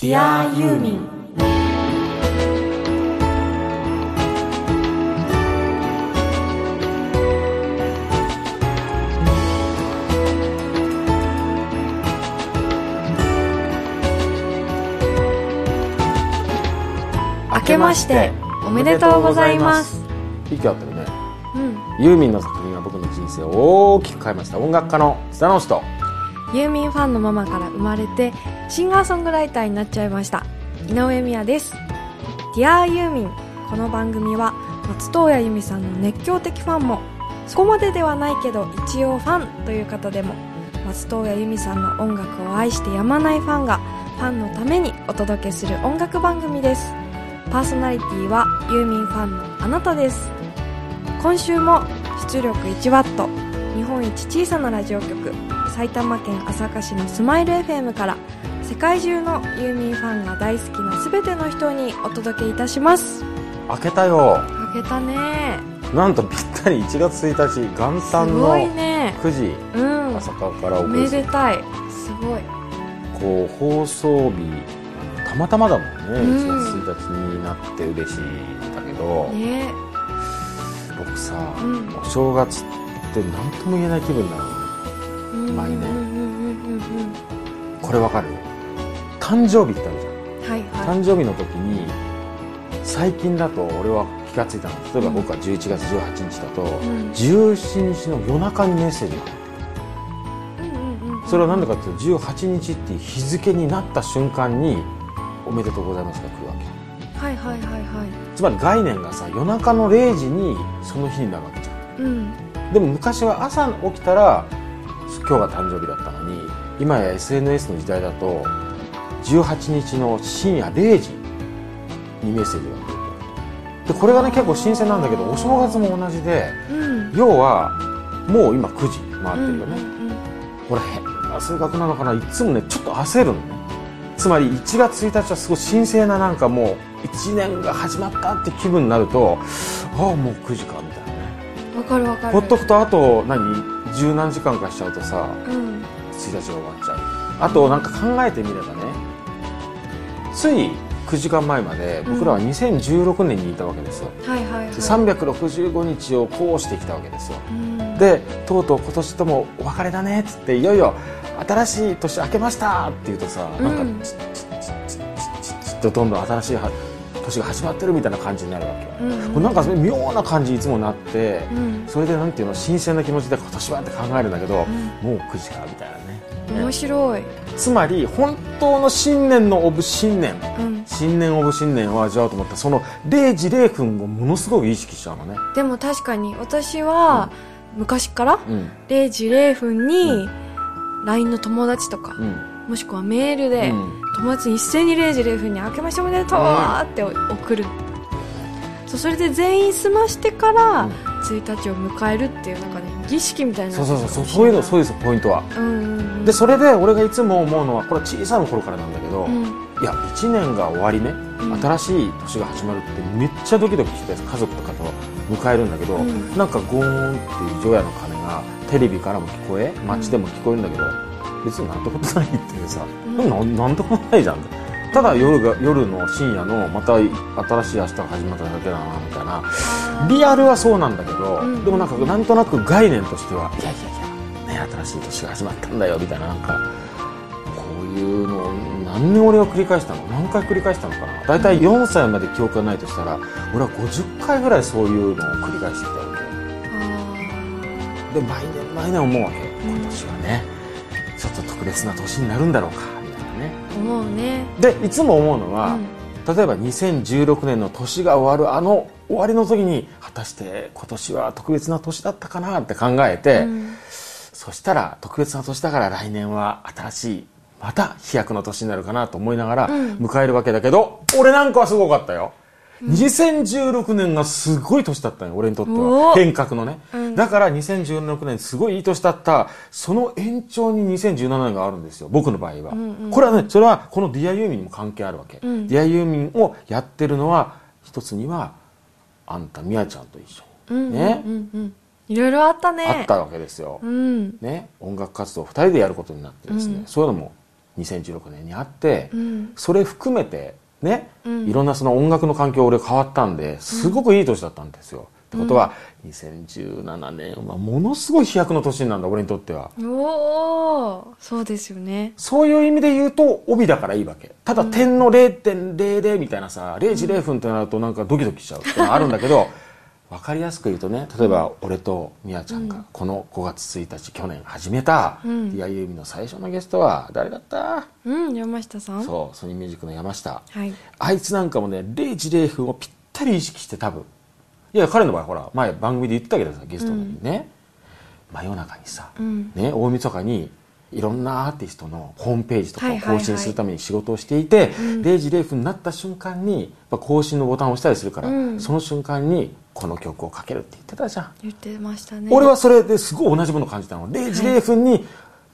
Dear ユーミン明けましておめでとうございます。息合ってるね。うん。ユーミンの作品が僕の人生を大きく変えました。音楽家の津田直人ユーミンファンのママから生まれてシンガーソングライターになっちゃいました。井上美也です。Dear ユーミン。この番組は松任谷由実さんの熱狂的ファンも。そこまでではないけど一応ファンという方でも松任谷由実さんの音楽を愛してやまないファンがファンのためにお届けする音楽番組です。パーソナリティはユーミンファンのあなたです。今週も出力 1W 日本一小さなラジオ局。埼玉県朝霞市のスマイル FM から世界中のユーミンファンが大好きな全ての人にお届けいたします。開けたよ。あげたね。なんとぴったり1月1日元す旦のごいね。9時うん。朝からおおめでたい。すごい。こう放送日たまたまだもんね、うん。1月1日になって嬉しいんだけど、ね。僕さ、うん。お正月って何とも言えない気分なの。ねうん毎年うんうんうんうんこれわかる？誕生日ってあるじゃん。うんはい。は誕生日の時に最近だと俺は気がついたの。例えば僕は11月18日だと、いうん。17日の夜中にメッセージが。うんうんうんそれは何でかっていうと18日っていう日付になった瞬間に「おめでとうございます」が来るわけ。はいはいはいはい。つまり概念がさ夜中の0時にその日になるわけじゃん。うん。でも昔は朝起きたら今日が誕生日だったのに今や SNS の時代だと18日の深夜0時にメッセージが来ると。でこれがね結構新鮮なんだけどお正月も同じでうん。要はもう今9時回ってるよね、うんうん俺変な性格なのかないつもねちょっと焦るの。ねつまり1月1日はすごい神聖ななんかもう1年が始まったって気分になるとああもう9時かみたいなね。うんわかるわかる。ほっとくとあと何？十何時間かしちゃうとさうん。1日が終わっちゃう。あとなんか考えてみればねつい9時間前まで僕らは2016年にいたわけですよ、はいはいはい。で365日をこうしてきたわけですよ。うん。でとうとう今年ともお別れだねっつっていよいよ新しい年明けましたって言うとさ、なんうん。かチッチッチッチッチッチッとどんどん新しいは年が始まってるみたいな感じになるわけよ、うんこれなんか妙な感じいつもなって、うん。それでなんていうの新鮮な気持ちで今年はって考えるんだけど、うん。もう9時かみたいなね。面白い。つまり本当の新年のオブ新年うん。新年オブ新年を味わおうと思ったらその0時0分をものすごく意識しちゃうのね、でも確かに私は昔からうん。0時0分うに LINE の友達とかうん。もしくはメールでうん友達に一斉に0時0分に「明けましておめでとう!」って送る。そうそれで全員済ましてからうん。1日を迎えるっていうなんかね儀式みたいな。そうそうそうそうそういうのそううですポイントは。でそれで俺がいつも思うのはこれは小さな頃からなんだけど、うん。いや1年が終わりね、うん。新しい年が始まるってめっちゃドキドキして家族とかと迎えるんだけど、うん。なんかゴーンっていう除夜の鐘がテレビからも聞こえ街でも聞こえるんだけど、別になんてことないっていうさ、うんなんなんてことないじゃん。ただ夜が夜の深夜のまた新しい明日が始まっただけだなみたいな。リアルはそうなんだけど、うんでもなんかなんとなく概念としてはいやいやいや、ね、新しい年が始まったんだよみたいななんかこういうのを何年俺は繰り返したの？何回繰り返したのかな？大体4歳まで記憶がないとしたら俺は50回ぐらいそういうのを繰り返してきたわけで毎年毎年思うわけ今年はね特別な年になるんだろうかみたいなね。思うね。でいつも思うのは、うん。例えば2016年の年が終わるあの終わりの時に果たして今年は特別な年だったかなって考えて、うん。そしたら特別な年だから来年は新しいまた飛躍の年になるかなと思いながらうん。迎えるわけだけど、俺なんかはすごかったよ、2016年がすごい年だったよ俺にとっては。変革のね、うんだから2016年すごいいい年だった。その延長に2017年があるんですよ。僕の場合は、んうん。これはねそれはこのディアユーミンにも関係あるわけ、うん。ディアユーミンをやってるのは一つにはあんたみやちゃんと一緒。うんねうんうん。いろいろあったね。あったわけですよ、うん。ね、音楽活動を2人でやることになってですね、うん。そういうのも2016年にあって、うん。それ含めてね、うん。いろんなその音楽の環境俺変わったんですごくいい年だったんですよ。ってことは、2017年はものすごい飛躍の年なんだ俺にとっては。おおそうですよね。そういう意味で言うと帯だからいいわけ。ただ点の0.00みたいなさ0時0分ってなるとなんかドキドキしちゃうあるんだけど分かりやすく言うとね例えば俺とみやちゃんがこの5月1日去年始めた「うん。ディアユーの最初のゲストは誰だった？うん山下さん。そうソニーミュージックの山下。はい。あいつなんかもね0時0分をぴったり意識して多分いや彼の場合ほら前番組で言ってたけどさゲストの時にね、真夜中にさ、うん。ね、大晦日にいろんなアーティストのホームページとかをはいはいはい。更新するために仕事をしていて、うん。0時0分になった瞬間に更新のボタンを押したりするから、うん。その瞬間にこの曲をかけるって言ってたじゃん、言ってましたね。俺はそれですごい同じものを感じたの。0時0分に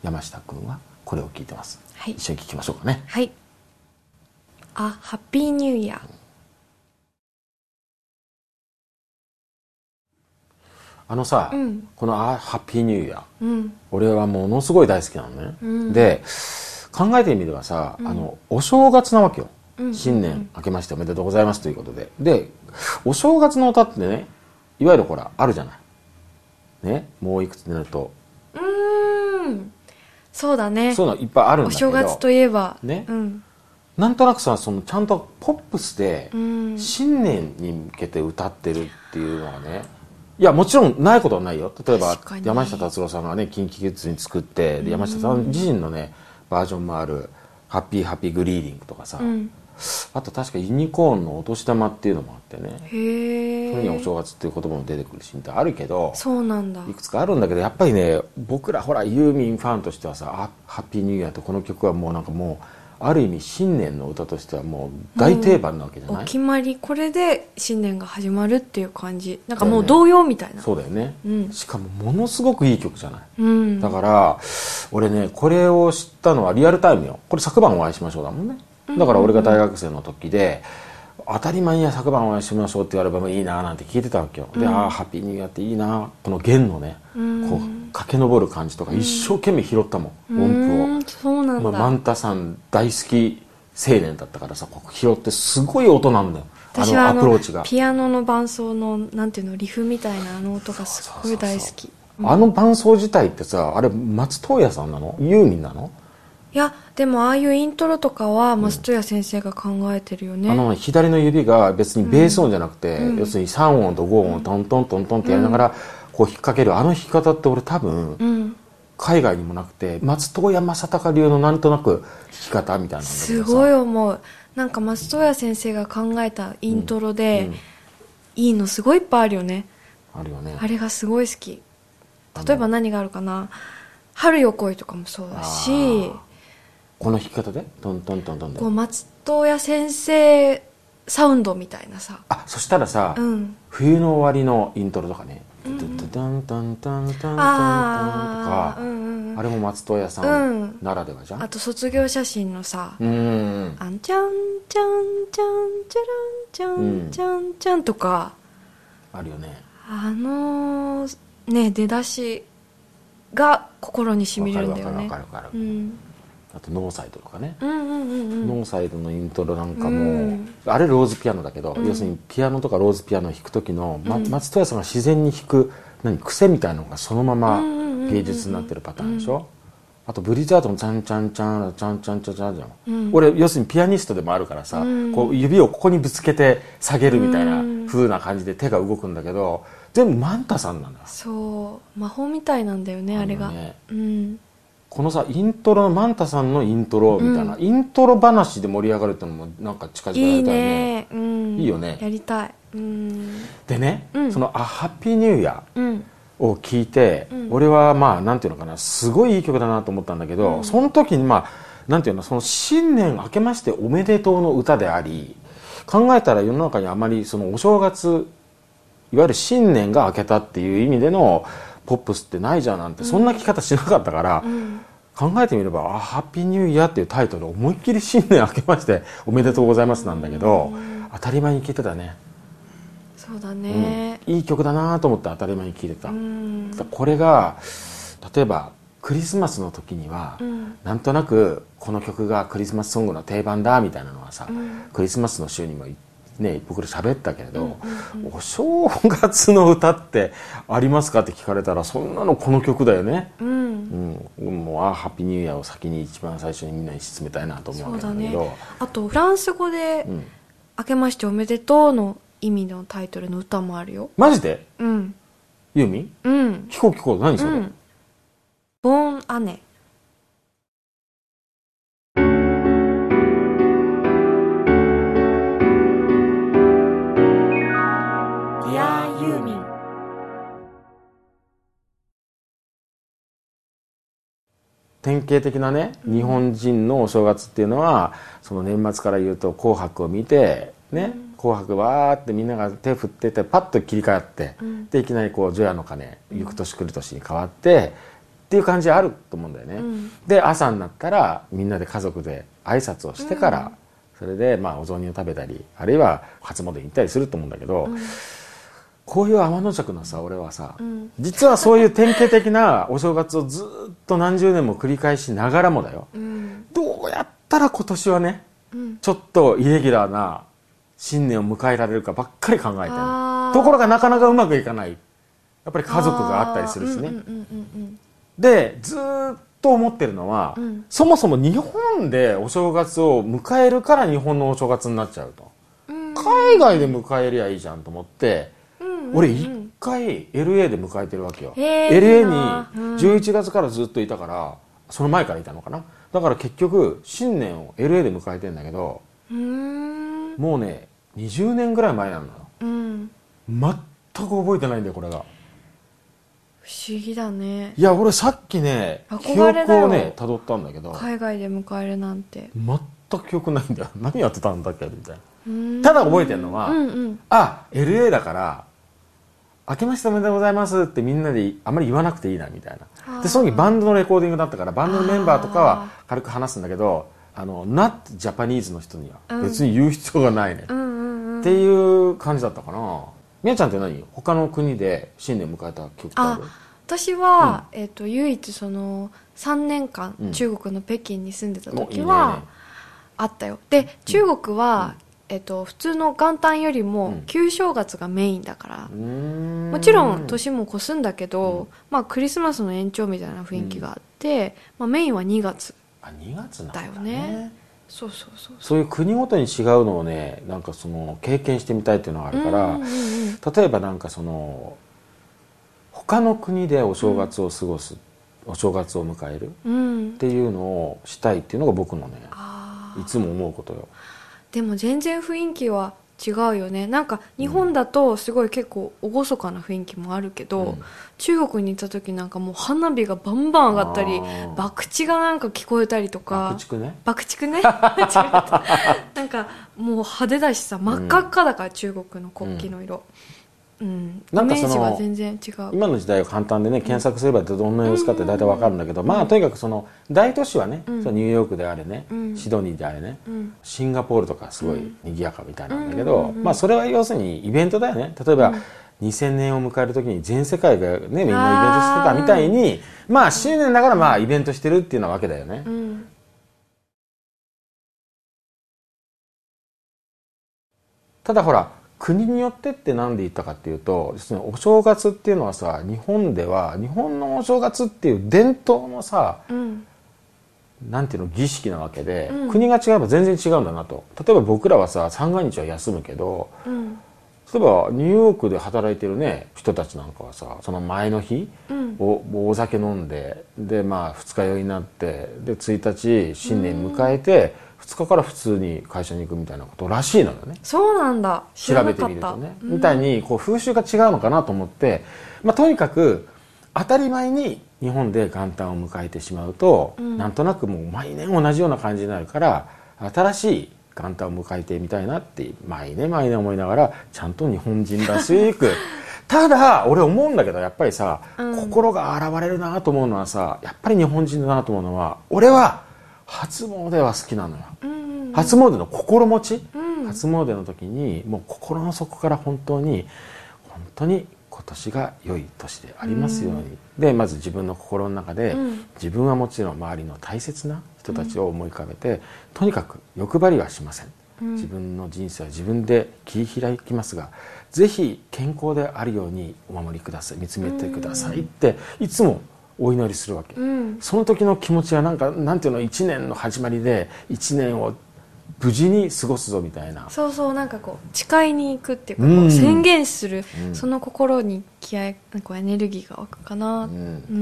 山下君はこれを聞いてます、はい。一緒に聞きましょうかね。はい。あハッピーニューイヤーあのさ、うん。このあ「ハッピーニューイヤー」うん。俺はものすごい大好きなのね、うん。で考えてみればさ、うん。あのお正月なわけよ、うん新年明けましておめでとうございますということで。でお正月の歌ってねいわゆるほらあるじゃない。ね？もういくつになると。うーん。そうだね。そういうのいっぱいあるんおだけど。正月といえば。ね？うん。なんとなくさそのちゃんとポップスでうん。新年に向けて歌ってるっていうのはねいやもちろんないことはないよ。例えば山下達郎さんがね KinKiKids に作ってで山下さん自身のねバージョンもある「ハッピーハッピーグリーディング」とかさ、うん。あと確かユニコーンのお年玉っていうのもあってね。へそれにはおえ正月っていう言葉も出てくるしみたいなあるけどそうなんだ。いくつかあるんだけどやっぱりね僕らほらユーミンファンとしてはさ「あハッピーニューイヤー」ってこの曲はもうなんかもうある意味新年の歌としてはもう大定番なわけじゃない？お決まりこれで新年が始まるっていう感じ。なんかもう童謡みたいな。そうだよね、うん。しかもものすごくいい曲じゃない？うん。だから俺ねこれを知ったのはリアルタイムよ。これ昨晩お会いしましょうだもんね。だから俺が大学生の時で当たり前には昨晩お会いしましょうっていうアルバムいいななんて聞いてたわけよ、でうん。ああハッピーニューイヤーっていいなこの弦のね、うん。こう駆け上る感じとか一生懸命拾ったもん、う音符を。ーんそうなんまあ、だ、マンタさん大好き青年だったからさここ拾ってすごい音なんだよ。あのアプローチが。ピアノの伴奏のなんていうのリフみたいなあの音がすごい大好き。あの伴奏自体ってさあれ松任谷さんなの？ユーミンなの？いやでもああいうイントロとかは松任谷先生が考えてるよね、あの左の指が別にベース音じゃなくて、うん。要するに3音と5音をトントントントンってやりながらこう引っ掛けるあの弾き方って俺多分うん。海外にもなくて松任谷正隆流のなんとなく弾き方みたいなすごい思う。なんか松任谷先生が考えたイントロで、うん。いいのすごいいっぱいあるよね。あるよね。あれがすごい好き。例えば何があるかな「春よ来い」とかもそうだしこの弾き方で？トントントントンでこう松任谷先生サウンドみたいなさ。あそしたらさ、うん。冬の終わりのイントロとかね「うん。トゥトゥタンタンタンタンタンタン」とかうんうんうん。あれも松任谷さうん。んならではじゃん？あと卒業写真のさうーん「あんちゃんちゃんちゃんちゃらんちゃんちゃんちゃん」とかあるよね。あのね出だしが心にしみるんだよね。わかるわかるわかる。うんあとノーサイドとかね、ノーサイドのイントロなんかも、うん。あれローズピアノだけど、うん。要するにピアノとかローズピアノを弾く時の、まうん。松任谷さんが自然に弾く何癖みたいなのがそのまま芸術になってるパターンでしょ、あとブリザードもチャンチャンチャンチャンチャンチャンチャンじゃん、うん。俺要するにピアニストでもあるからさ、うん。こう指をここにぶつけて下げるみたいなうん。風な感じで手が動くんだけど全部マンタさんなんだよ。そう。魔法みたいなんだよねあれが。ねうんこのさイントロのマンタさんのイントロみたいな、うイントロ話で盛り上がるってのもなんか近々やりたいねね。うん。いいよね。やりたい。うん。でね、うん。その「あハッピーニューイヤーうん」を聞いて、うん。俺はまあなんていうのかなすごいいい曲だなと思ったんだけど、うん。その時にまあなんていうのその新年明けましておめでとうの歌であり考えたら世の中にあまりそのお正月いわゆる新年が明けたっていう意味でのポップスってないじゃんなんて、そんな聞き方しなかったから、うん。考えてみれば「あハッピーニューイヤー」っていうタイトル思いっきり新年明けましておめでとうございますなんだけど、うん。当たり前に聞いてたね、そうだね。うん。いい曲だなと思って当たり前に聞いてた、うん。これが例えばクリスマスの時には、うん。なんとなくこの曲がクリスマスソングの定番だみたいなのはさ、うん。クリスマスの週にもね僕ら喋ったけれど、お正月の歌ってありますかって聞かれたらそんなのこの曲だよね、うん。うん、もうあハッピーニューイヤーを先に一番最初にみんなに勧めたいなと思うわけだけど。あとフランス語でうん「明けましておめでとう」の意味のタイトルの歌もあるよ。マジで？うん。ユーミン？うん。聞こう聞こう。何それ、うん。ボーンア典型的なね日本人のお正月っていうのはその年末から言うと「紅白」を見てね「紅白」わーってみんなが手振っててパッと切り替わって、うん。でいきなりこう「除夜の鐘」「行く年来る年」に変わってっていう感じあると思うんだよね、うん。で朝になったらみんなで家族で挨拶をしてから、それでまあお雑煮を食べたりあるいは初詣に行ったりすると思うんだけど、こういう天の尺のさ俺はさ、うん。実はそういう典型的なお正月をずっと何十年も繰り返しながらもだよ。うん。どうやったら今年はねうん。ちょっとイレギュラーな新年を迎えられるかばっかり考えてるところがなかなかうまくいかない。やっぱり家族があったりするしね、でずーっと思ってるのは、うん。そもそも日本でお正月を迎えるから日本のお正月になっちゃうと。海外で迎えりゃいいじゃんと思って、俺一回 LA で迎えてるわけよ、LA にうん。11月からずっといたからその前からいたのかな？だから結局新年を LA で迎えてんだけどもうね20年ぐらい前なのよ。うん。全く覚えてないんだよこれが。不思議だね。いや俺さっきね記憶をね辿ったんだけど。海外で迎えるなんて。全く記憶ないんだよ。何やってたんだっけ？みたいな。ただ覚えてるのは、うんうん。あ LA だから「明けましておめでとうございます」ってみんなであんまり言わなくていいなみたいな。でその時バンドのレコーディングだったからバンドのメンバーとかは軽く話すんだけどあの Not Japanese の人には別に言う必要がないね、うんうんうん。っていう感じだったかな。みやちゃんって何？他の国で新年迎えた記憶ってあある私は、えっと唯一その3年間、うん。中国の北京に住んでたおいいね時はあったよ。で中国は、えっと、普通の元旦よりうもん。旧正月がメインだから。う、ーん。もちろん年も越すんだけど、うん。まあ、クリスマスの延長みたいな雰囲気があって、まあ、メインは2月あ2月なんだだよね。そうそうそうそう。いう国ごとに違うのをねなんかその経験してみたいっていうのがあるから、うんうんうん例えばなんかその他の国でお正月を過ごす、お正月を迎えるっうん。ていうのをしたいっていうのが僕のねいつも思うことよでも全然雰囲気は違うよね。なんか日本だとすごい結構厳かな雰囲気もあるけど、うん。中国に行った時なんかもう花火がバンバン上がったり爆竹がなんか聞こえたりとか。爆竹ね。なんかもう派手だしさ真っ赤っかだから、中国の国旗の色。うん、イなんかその今の時代は簡単でね検索すればどんな様子かって大体わかるんだけど、まあとにかくその大都市はね、うん。そのニューヨークであれね、うん。シドニーであれね、うん。シンガポールとかすごい賑やかみたいなんだけど、うんうんうんうん。まあそれは要するにイベントだよね。例えば、2000年を迎える時に全世界がねみんなイベントしてたみたいにまあ新年だからまあイベントしてるっていうのはわけだよね、うん。ただほら国によってって何で言ったかっていうとお正月っていうのはさ日本では日本のお正月っていう伝統のさうん。なんていうの儀式なわけで、うん。国が違えば全然違うんだなと。例えば僕らはさ三が日は休むけどうん。例えばニューヨークで働いてるね人たちなんかはさその前の日うん。おお酒飲んででまあ二日酔いになってで1日新年迎えて、2日から普通に会社に行くみたいなことらしいのよね。そうなんだ。知調べてみるとね、うん。みたいにこう風習が違うのかなと思って、まあ、とにかく当たり前に日本で元旦を迎えてしまうと、うん。なんとなくもう毎年同じような感じになるから新しい元旦を迎えてみたいなって毎年毎年思いながらちゃんと日本人らしく。ただ俺思うんだけどやっぱりさ、うん。心が現れるなと思うのはさやっぱり日本人だなと思うのは俺は初詣は好きなのよ。うん。うん初詣の心持ち、うん。初詣の時にもう心の底から本当に本当に今年が良い年でありますように、でまず自分の心の中で、うん。自分はもちろん周りの大切な人たちを思い浮かべて、とにかく欲張りはしません、うん。自分の人生は自分で切り開きますがぜひ健康であるようにお守りください。見つめてくださいっていつもお祈りするわけ、うん。その時の気持ちはなんかなんていうの1年の始まりで1年を無事に過ごすぞみたいな。そうそうなんかこう誓いに行くっていうか、うん。こう宣言する、うん。その心に気合こうエネルギーが湧くかな、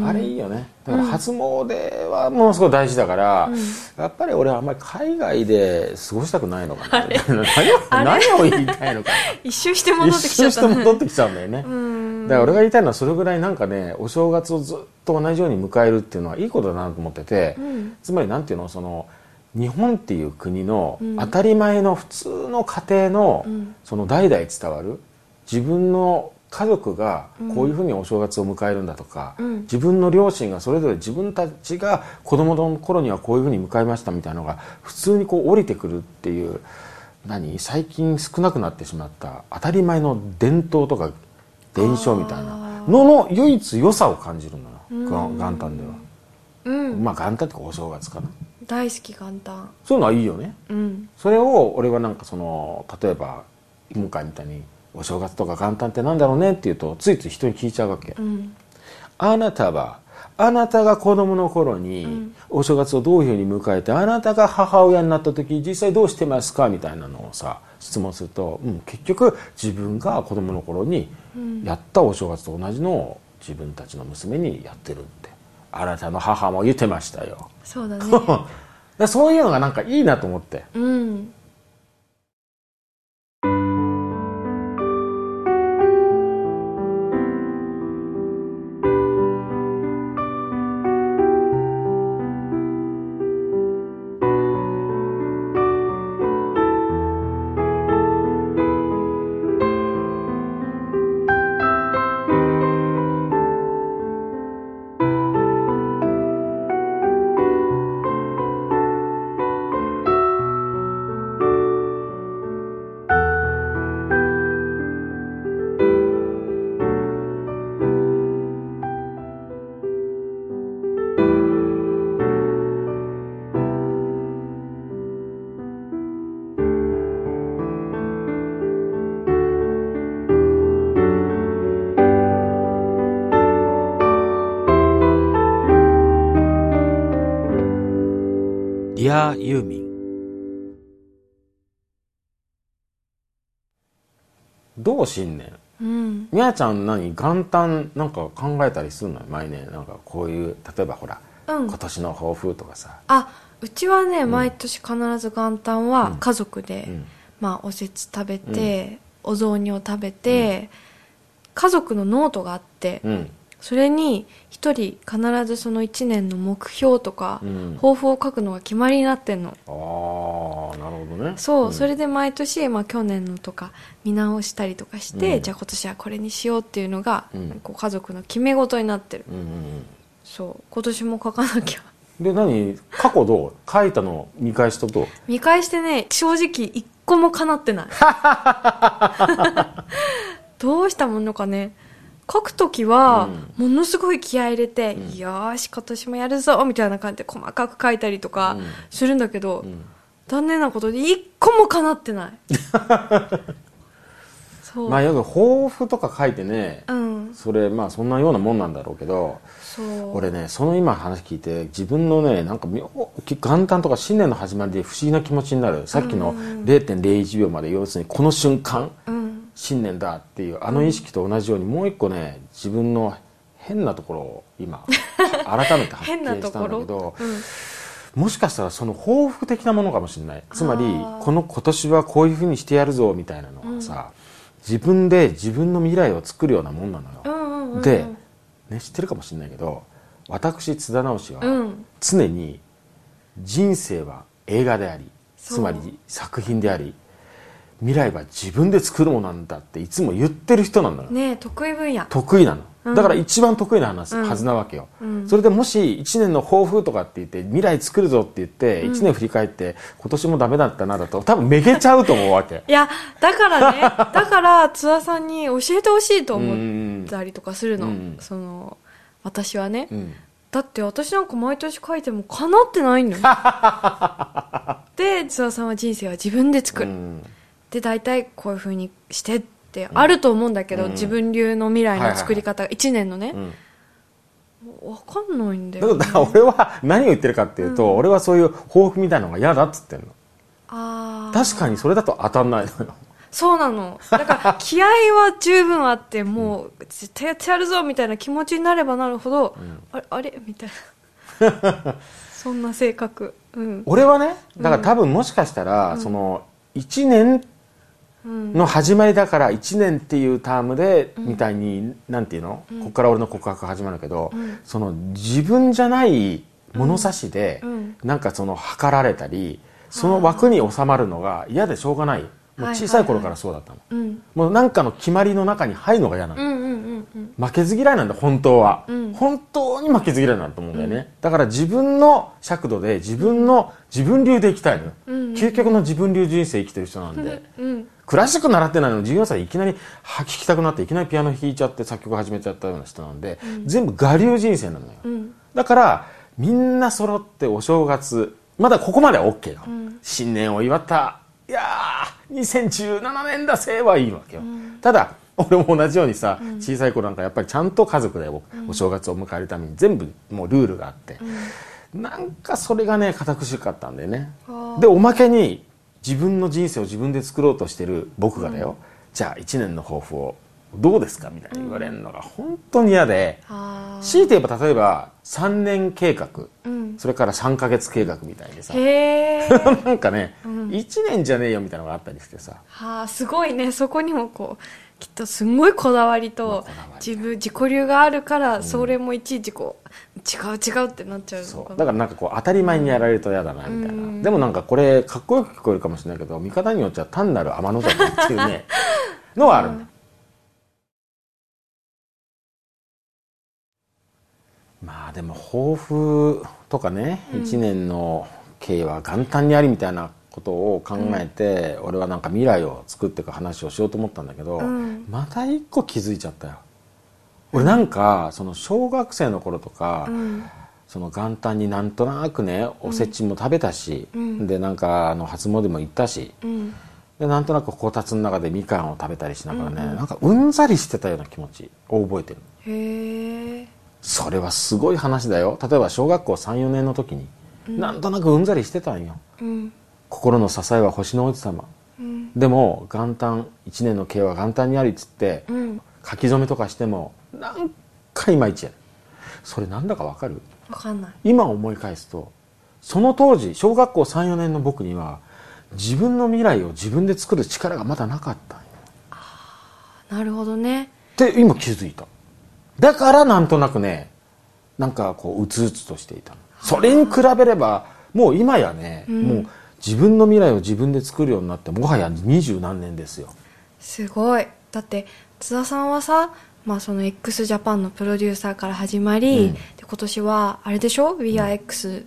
あれいいよね。だから初詣はものすごい大事だから、うん。やっぱり俺はあんまり海外で過ごしたくないのかな。何を言いたいのか。一周して戻ってき一ちゃった周して戻ってきちゃうんだよね、うん。だから俺が言いたいのはそれぐらいなんかねお正月をずっと同じように迎えるっていうのはいいことだなと思ってて、うん。つまりなんていうのその日本っていう国のうん。当たり前の普通の家庭の、うん。その代々伝わる自分の家族がこういうふうにお正月を迎えるんだとか、うん。自分の両親がそれぞれ自分たちが子供の頃にはこういうふうに迎えましたみたいなのが普通にこう降りてくるっていう何？最近少なくなってしまった当たり前の伝統とか伝承みたいなのの唯一良さを感じるのよ、が元旦では。うん。まあ元旦ってお正月かな大好き元旦。そういうのはいいよね。うん。それを俺はなんかその例えば今回みたいにお正月とか元旦ってなんだろうねって言うとついつい人に聞いちゃうわけ、うん。あなたはあなたが子供の頃にん。お正月をどういうふうに迎えてあなたが母親になった時実際どうしてますかみたいなのをさ質問すると、うん、結局自分が子供の頃にやったお正月と同じのを自分たちの娘にやってるあなたの母も言ってましたよ。そうだね。そういうのがなんかいいなと思って。うんディアユーミン。どう新年うん。みやちゃん何元旦なんか考えたりするの？毎年。なんかこういう例えばほら、うん。今年の抱負とかさ、あうちはね、毎年必ず元旦は家族で、うん。まあ、おせち食べて、お雑煮を食べて、家族のノートがあって、うんそれに一人必ずその1年の目標とか、うん。抱負を書くのが決まりになってんの。ああなるほどね。そう、ん。それで毎年、まあ、去年のとか見直したりとかして、うん。じゃあ今年はこれにしようっていうのが、うん。こう家族の決め事になってる。うんうんそう今年も書かなきゃ。うんで何？過去どう？書いたの？見返したと見返してね正直一個も叶ってない。どうしたものかね書くときは、ものすごい気合い入れて、ん。よーし今年もやるぞみたいな感じで細かく書いたりとかうん。するんだけど、ん。残念なことで一個も叶ってない。そう、まあよく抱負とか書いてね、うん。それまあそんなようなもんなんだろうけど俺ねその今話聞いて自分のねなんか妙元旦とか新年の始まりで不思議な気持ちになる。さっきの0.01秒まで要するにこの瞬間うん新年だっていうあの意識と同じようにもう一個ね自分の変なところを今 改めて発見したんだけどうん。もしかしたらその報復的なものかもしれない。つまりこの今年はこういうふうにしてやるぞみたいなのがさ、自分で自分の未来を作るようなもんなのよ、うんうんうんで、ね、知ってるかもしれないけど私津田直はうん。常に人生は映画でありつまり作品であり未来は自分で作るものなんだっていつも言ってる人なんだよ、ねえ得意分野。得意なの、うん。だから一番得意な話、うん。はずなわけよ、うん。それでもし1年の抱負とかって言って未来作るぞって言って1年振り返って今年もダメだったなだと多分めげちゃうと思うわけ。いやだからね だから津田さんに教えてほしいとう思う、んたりとかするの、うんその私はね、うん。だって私なんか毎年書いても叶ってないのよ。で津田さんは人生は自分で作る、うんで大体こういう風にしてってあると思うんだけど、うん。自分流の未来の作り方が1年のね、うん。わかんないんだよ、だから俺は何を言ってるかっていうと、俺はそういう抱負みたいなのが嫌だっつってんの。ああ確かにそれだと当たんないのよ。そうなの。だから気合は十分あってもう絶対やってやるぞみたいな気持ちになればなるほど、あれあれみたいな。そんな性格。うん。俺はねだから多分もしかしたら、その1年うんの始まりだから1年っていうタームで、みたいになんていうの、ここから俺の告白始まるけど、ん。その自分じゃない物差しで、うん。なんかその測られたりその枠に収まるのが嫌でしょうがないもう小さい頃からそうだったの、うん。もうなんかの決まりの中に入るのが嫌なの、うんうんうんうん。負けず嫌いなんだ本当は、うん。本当に負けず嫌いなんだと思うんだよね、だから自分の尺度で自分の自分流で生きたいのよ、うん究極の自分流人生生きてる人なんで、うん。クラシック習ってないのに14歳でいきなりは聴きたくなっていきなりピアノ弾いちゃって作曲始めちゃったような人なんで、全部我流人生なのよ、うん。だからみんな揃ってお正月まだここまでは OK よ、ん。新年を祝った2017年だせはいいわけよ、ただ俺も同じようにさ、小さい頃なんかやっぱりちゃんと家族でお,、お正月を迎えるために全部もうルールがあって、なんかそれがね堅苦しかったんだよね。でおまけに自分の人生を自分で作ろうとしてる僕がだよ、じゃあ1年の抱負をどうですか？みたいに言われるのが本当に嫌で、あ強いて言えば例えば3年計画、ーうん。それから3ヶ月計画みたいにさ。なんかね、1年じゃねえよみたいなのがあったりしてさ。はあすごいね。そこにもこうきっとすんごいこだわりまあと自分自己流があるから、それもいちいちこう違う違うってなっちゃうのかな。そう。だからなんかこう当たり前にやられると嫌だなみたいな、うん。でもなんかこれかっこよく聞こえるかもしれないけど見方によっちゃ単なる天の邪鬼っていうね のはあるんだ、でも抱負とかね、一1年の経営は元旦にありみたいなことを考えて、俺はなんか未来を作っていく話をしようと思ったんだけど、うん。また一個気づいちゃったよ。俺なんかその小学生の頃とか、うん。その元旦になんとなくねおせちも食べたし、うん。でなんかあの初詣も行ったしうん。でなんとなくこたつの中でみかんを食べたりしながらね、なんかうんざりしてたような気持ちを覚えてる。へえそれはすごい話だよ。例えば小学校34年の時に、なんとなくうんざりしてたんよ。うん。心の支えは星の王子様。うん。でも元旦1年の計は元旦にありっつって、うん。書き初めとかしてもなんかいまいちやる。それなんだかわかる？わかんない。今思い返すとその当時小学校34年の僕には自分の未来を自分で作る力がまだなかったんよ。なるほどね。って今気づいただからなんとなくねなんかこううつうつとしていたの。それに比べればもう今やね、もう自分の未来を自分で作るようになってもはや二十何年ですよ。すごい。だって津田さんはさ、まあ、その x ジャパンのプロデューサーから始まり、うん。で今年はあれでしょ？WeAreX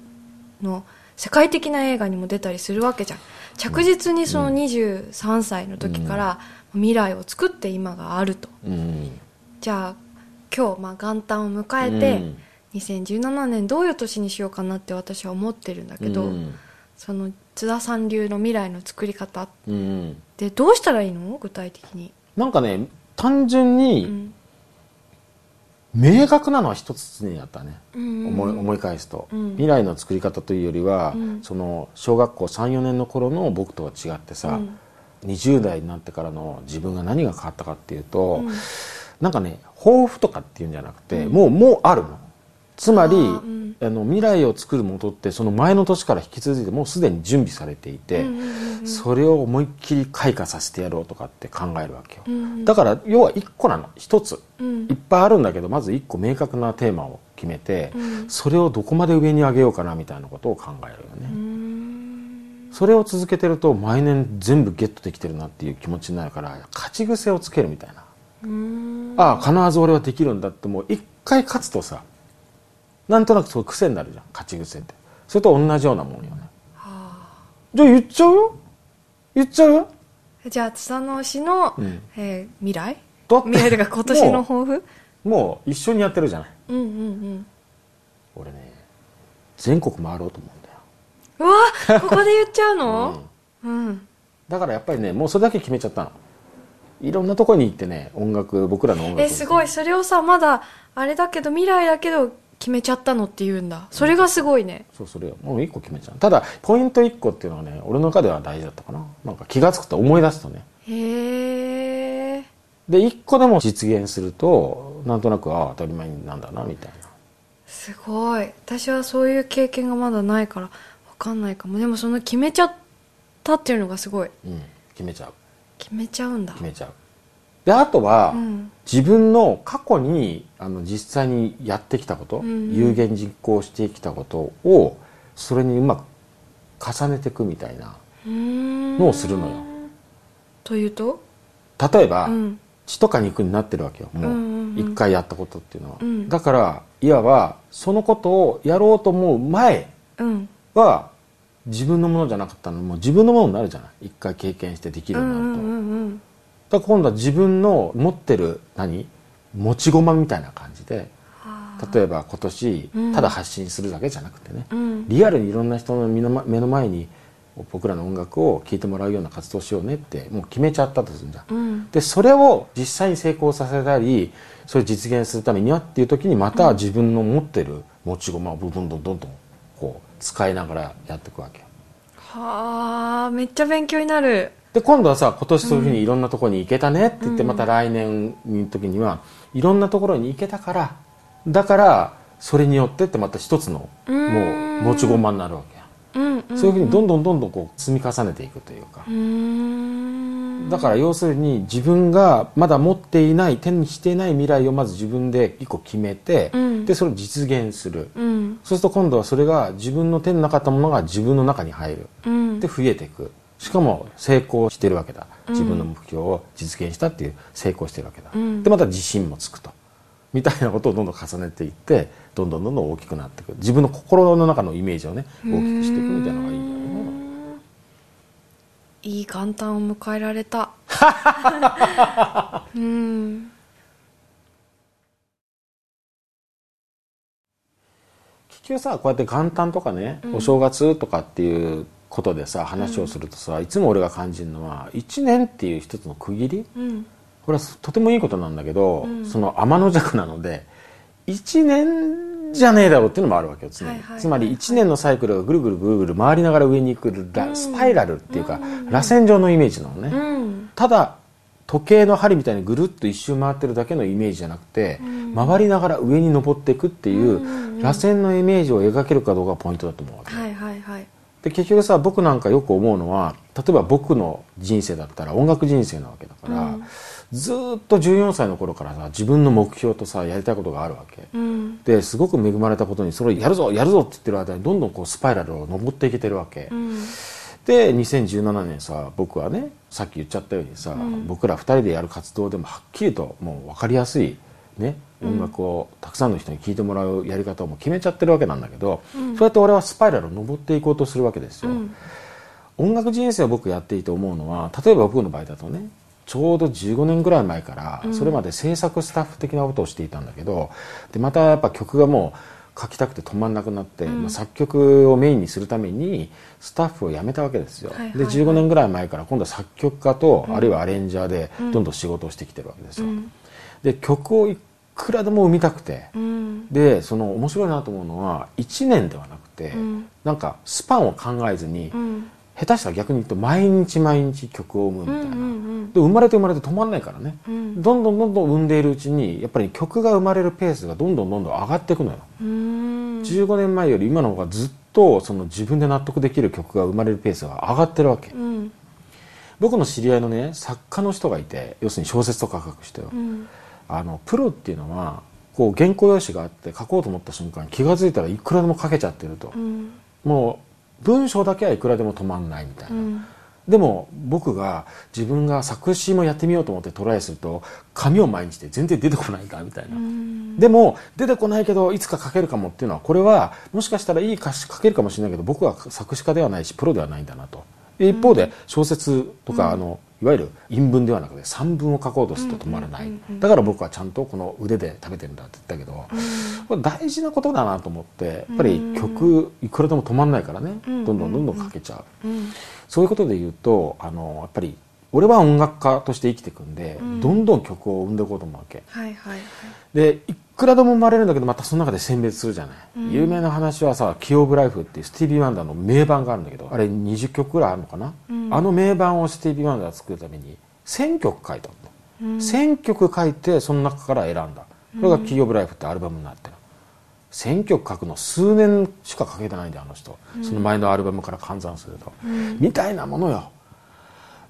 の世界的な映画にも出たりするわけじゃん。着実にその23歳の時から未来を作って今があると。うん。じゃあ今日まあ元旦を迎えて、うん。2017年どういう年にしようかなって私は思ってるんだけど、うん。その津田さん流の未来の作り方っうん。てどうしたらいいの？具体的に、なんかね単純うにん。明確なのは一つ常にあったね、うん思い思い返すと、うん。未来の作り方というよりは、うん。その小学校34年の頃の僕とは違ってさ、うん。20代になってからの自分が何が変わったかっていうと、うん。なんかね抱負とかっていうんじゃなくて、もうもうあるのつまりあの未来を作る元ってその前の年から引き続いてもうすでに準備されていて、それを思いっきり開花させてやろうとかって考えるわけよ、だから要は1個なの1ついっぱいあるんだけどまず1個明確なテーマを決めて、それをどこまで上に上げようかなみたいなことを考えるよね、それを続けてると毎年全部ゲットできてるなっていう気持ちになるから勝ち癖をつけるみたいな、ああ必ず俺はできるんだってもう一回勝つとさなんとなくそう癖になるじゃん勝ち癖って。それと同じようなもんよね。じゃあ言っちゃうよ？言っちゃうよ？じゃあ津田の推しの、うん。えー未来？だってミライルが今年の抱負？もう一緒にやってるじゃない。うんうんうん。俺ね全国回ろうと思うんだよ。うわここで言っちゃうの？うん、だからやっぱりねもうそれだけ決めちゃったのいろんなところに行ってね音楽僕らの音楽を。えすごい。それをさまだあれだけど未来だけど決めちゃったのって言うんだそれがすごいね。そうそれよもう一個決めちゃう。ただポイント一個っていうのはね俺の中では大事だったかな。なんか気が付くと思い出すとね。へえで一個でも実現するとなんとなくああ当たり前なんだなみたいな。すごい。私はそういう経験がまだないから分かんないかも。でもその決めちゃったっていうのがすごい。うん決めちゃう決めちゃうんだ。決めちゃう。であとは、うん。自分の過去にあの実際にやってきたこと、うんうん。有言実行してきたことをそれにうまく重ねていくみたいなのをするのよ。というと？例えば、うん。血とか肉になってるわけよもう。一回やったことっていうのは、うん。だからいわばそのことをやろうと思う前うん。は自分のものじゃなかったのもう自分のものになるじゃない？一回経験してできるようになると、うんうんうんうんだから今度は自分の持ってる何？持ち駒みたいな感じではあ例えば今年うん。ただ発信するだけじゃなくてね、うん。リアルにいろんな人の目の前目の前に僕らの音楽を聴いてもらうような活動をしようねってもう決めちゃったとするんじゃん。うん。でそれを実際に成功させたりそれを実現するためにはっていう時にまた自分の持ってる持ち駒をどんどんどんどんこう使いながらやっていくわけよ。はあめっちゃ勉強になる。で今度はさ今年そういうふうにいろんなところに行けたねって言って、また来年の時にはいろんなところに行けたからだからそれによってってまた一つのもう持ち駒になるわけや、うんうんそういうふうにどんどんどんどんこう積み重ねていくというか。う、ーんだから要するに自分がまだ持っていない手にしていない未来をまず自分で一個決めて、うん。でそれを実現する、うん。そうすると今度はそれが自分の手になかったものが自分の中に入る。うん。で増えていく。しかも成功してるわけだ。自分の目標を実現したっていう成功してるわけだ、うん。でまた自信もつくと。みたいなことをどんどん重ねていってどんどんどんどん大きくなっていく。自分の心の中のイメージをね大きくしていくみたいなのがいいんだよねいい元旦を迎えられた。うん。結局さこうやって元旦とかね、お正月とかっていうことでさ話をするとさ、いつも俺が感じるのは1年っていう一つの区切り？うん。これはとてもいいことなんだけど、うん。その天の弱なので1年じゃねえだろうっていうのもあるわけよ常に、つまり1年のサイクルがぐるぐるぐるぐる回りながら上に行くラスパイラルっていうか、螺旋状のイメージなのね、うん。ただ時計の針みたいにぐるっと一周回ってるだけのイメージじゃなくて、回りながら上に登っていくっていう、螺旋のイメージを描けるかどうかがポイントだと思うわけ、はいはいはいで結局さ僕なんかよく思うのは例えば僕の人生だったら音楽人生なわけだから、うん。ずーっと14歳の頃からさ自分の目標とさやりたいことがあるわけ。うん。ですごく恵まれたことにそれをやるぞやるぞって言ってる間にどんどんこうスパイラルを登っていけてるわけ、うん。で2017年さ僕はねさっき言っちゃったようにさ、ん。僕ら2人でやる活動でもはっきりともう分かりやすい、ね、音楽をたくさんの人に聴いてもらうやり方をもう決めちゃってるわけなんだけど、そうやって俺はスパイラルを登っていこうとするわけですよ。うん音楽人生を僕やっていて思うのは例えば僕の場合だとねちょうど15年ぐらい前からそれまで制作スタッフ的なことをしていたんだけどでまたやっぱ曲がもう書きたくて止まんなくなって、まあ、作曲をメインにするためにスタッフを辞めたわけですよ、はいはいはい。で15年ぐらい前から今度は作曲家と、あるいはアレンジャーでどんどん仕事をしてきてるわけですよ、うん。で曲をいくらでも生みたくて、うん。でその面白いなと思うのは1年ではなくて、うん。なんかスパンを考えずに、うん。下手したら逆に言うと毎日毎日曲を生むみたいな、うんうんで生まれて生まれて止まんないからね、うん。どんどんどんどん生んでいるうちにやっぱり曲が生まれるペースがどんどんどんどん上がっていくのよ、うん。15年前より今の方がずっとその自分で納得できる曲が生まれるペースが上がってるわけ、うん。僕の知り合いのね作家の人がいて要するに小説とか書く人よ、うんあのプロっていうのはこう原稿用紙があって書こうと思った瞬間気が付いたらいくらでも書けちゃってると、うん。もう文章だけはいくらでも止まんないみたいな、うん。でも僕が自分が作詞もやってみようと思ってトライすると紙を毎日で全然出てこないんだみたいな、うん。でも出てこないけどいつか書けるかもっていうのはこれはもしかしたらいい歌詞書けるかもしれないけど僕は作詞家ではないしプロではないんだなと。で一方で小説とか、あのいわゆる陰文ではなくて散文を書こうとすると止まらない、だから僕はちゃんとこの腕で食べてるんだって言ったけど、これ大事なことだなと思ってやっぱり曲いくらでも止まんないからね、どんどんどんどん書けちゃう、そういうことで言うとあのやっぱり俺は音楽家として生きていくんで、どんどん曲を生んでいこうと思うわけ、はいはいはい。でいくらでも生まれるんだけどまたその中で選別するじゃない、有名な話はさ「キー・オブ・ライフ」っていうスティービー・ワンダーの名盤があるんだけどあれ20曲ぐらいあるのかな、あの名盤をスティービー・ワンダーが作るために1000曲書いたの、1000曲書いてその中から選んだ。それが「キー・オブ・ライフ」ってアルバムになってる1000曲書くの数年しか書けてないんであの人、その前のアルバムから換算すると、みたいなものよ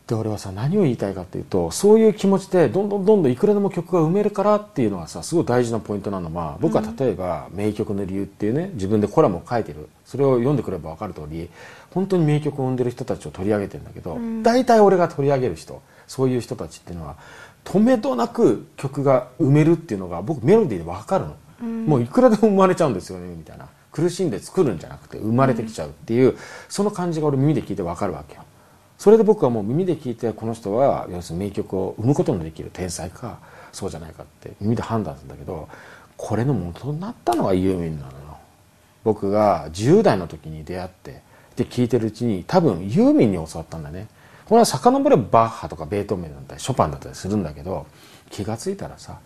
で俺はさ何を言いたいかっていうとそういう気持ちでどんどんどんどんいくらでも曲が生めるからっていうのはさすごい大事なポイントなの。は僕は例えば「名曲の理由」っていうね自分でコラムを書いてる。それを読んでくれば分かる通り本当に名曲を生んでる人たちを取り上げてるんだけど、大体俺が取り上げる人そういう人たちっていうのは止めどなく曲が埋めるっていうのが僕メロディーで分かるの、もういくらでも生まれちゃうんですよねみたいな。苦しんで作るんじゃなくて生まれてきちゃうっていう、その感じが俺耳で聞いて分かるわけよそれで僕はもう耳で聞いてこの人は要するに名曲を生むことのできる天才かそうじゃないかって耳で判断するんだけどこれの元になったのがユーミンなのよ。僕が10代の時に出会ってで聴いてるうちに多分ユーミンに教わったんだね。これは遡ればバッハとかベートーベンだったりショパンだったりするんだけど気が付いたらさ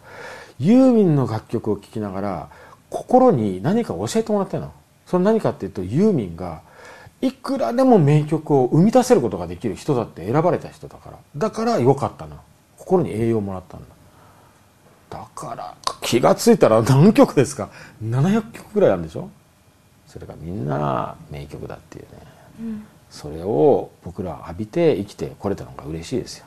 ユーミンの楽曲を聴きながら心に何か教えてもらったの。それ何かっていうとユーミンがいくらでも名曲を生み出せることができる人だって選ばれた人だから。だからよかったの心に栄養をもらったんだ。だから気が付いたら何曲ですか？700曲ぐらいあるんでしょ？それがみんな名曲だっていうね、それを僕ら浴びて生きてこれたのが嬉しいですよ、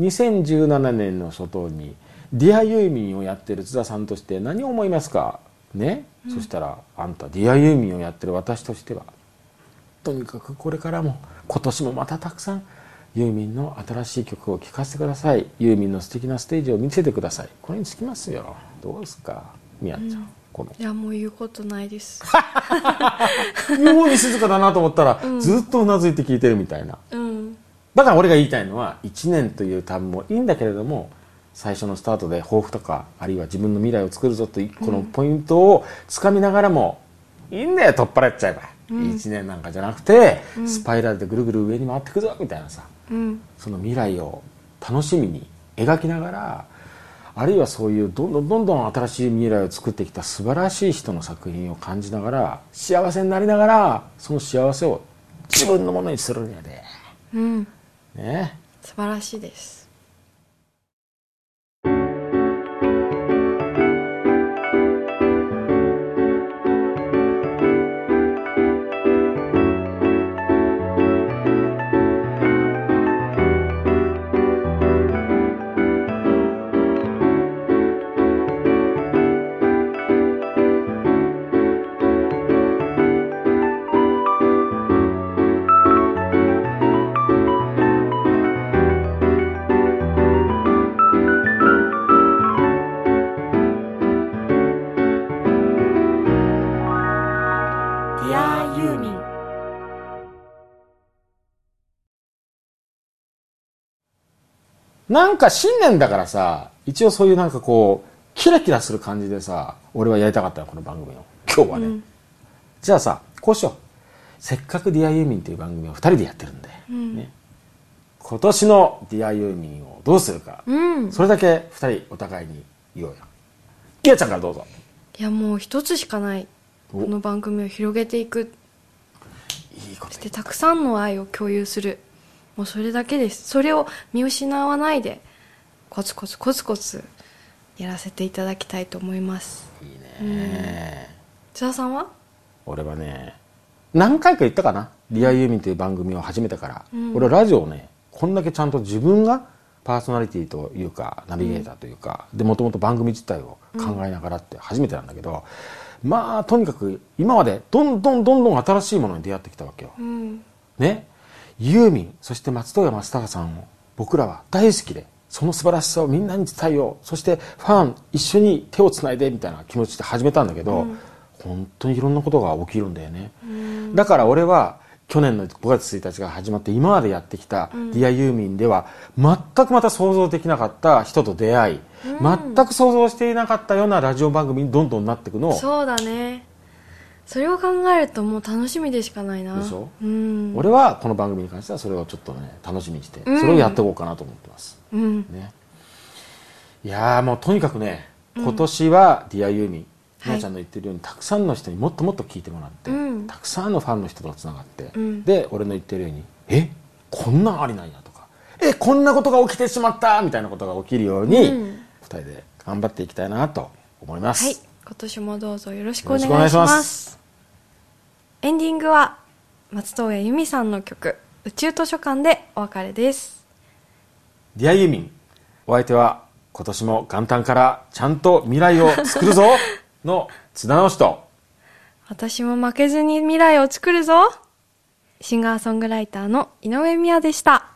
2017年の初頭に「ディアユーミン」をやってる津田さんとして何を思いますか？ね、そしたら「あんたディアユーミン」をやってる私としてはとにかくこれからも今年もまたたくさんユーミンの新しい曲を聴かせてください。ユーミンの素敵なステージを見せてください。これにつきますよ。どうですか？みやちゃん、この。いやもう言うことないです。妙に静かだなと思ったら、ずっとうなずいて聞いてるみたいな。うん。だから俺が言いたいのは1年という単もいいんだけれども最初のスタートで抱負とかあるいは自分の未来を作るぞというこのポイントをつかみながらも、いいんだよ取っ払っちゃえば、1年なんかじゃなくて、スパイラルでぐるぐる上に回ってくぞみたいなさ。うん。その未来を楽しみに描きながらあるいはそういうどんどんどんどん新しい未来を作ってきた素晴らしい人の作品を感じながら幸せになりながらその幸せを自分のものにするんやで。うん。ね。素晴らしいですなんか新年だからさ一応そういうなんかこうキラキラする感じでさ俺はやりたかったよこの番組を。今日はね、じゃあさこうしよう。せっかく「ディアユーミン」っていう番組を2人でやってるんで、ね、今年の「ディアユーミン」をどうするか、うん。それだけ2人お互いに言おうよ。みやちゃんからどうぞ。いやもう一つしかない。お。この番組を広げていく。いいことそしてたくさんの愛を共有するもうそれだけです。それを見失わないでコツコツコツコツやらせていただきたいと思います。いいね、津田さんは？俺はね何回か言ったかな「リアユーミン」という番組を始めてから、うん。俺ラジオをねこんだけちゃんと自分がパーソナリティというかナビゲーターというか、でもともと番組自体を考えながらって初めてなんだけど、まあとにかく今までどんどんどんどん新しいものに出会ってきたわけよ、うん。ねユーミンそして松任谷正隆さんを僕らは大好きでその素晴らしさをみんなに伝えよう。そしてファン一緒に手をつないでみたいな気持ちで始めたんだけど、本当にいろんなことが起きるんだよね、だから俺は去年の5月1日が始まって今までやってきた「ディアユーミン」では全くまた想像できなかった人と出会い、全く想像していなかったようなラジオ番組にどんどんなっていくの。をそうだねそれを考えるともう楽しみでしかないな。でしょ？うん。俺はこの番組に関してはそれをちょっとね楽しみにしてそれをやっていこうかなと思ってます、うん。ね、いやーもうとにかくね今年は「ディアユーミン」はい。なちゃんの言ってるようにたくさんの人にもっともっと聞いてもらって、うん。たくさんのファンの人とつながって、うん。で俺の言ってるように「え？こんなんありなんや」とか「えこんなことが起きてしまった」みたいなことが起きるように、うん。2人で頑張っていきたいなと思います、はい。今年もどうぞよろしくお願いしますエンディングは松任谷由実さんの曲「宇宙図書館」でお別れです。ディアユーミン。お相手は今年も元旦からちゃんと未来を作るぞ の津田直しと。私も負けずに未来を作るぞ。シンガーソングライターの井上美也でした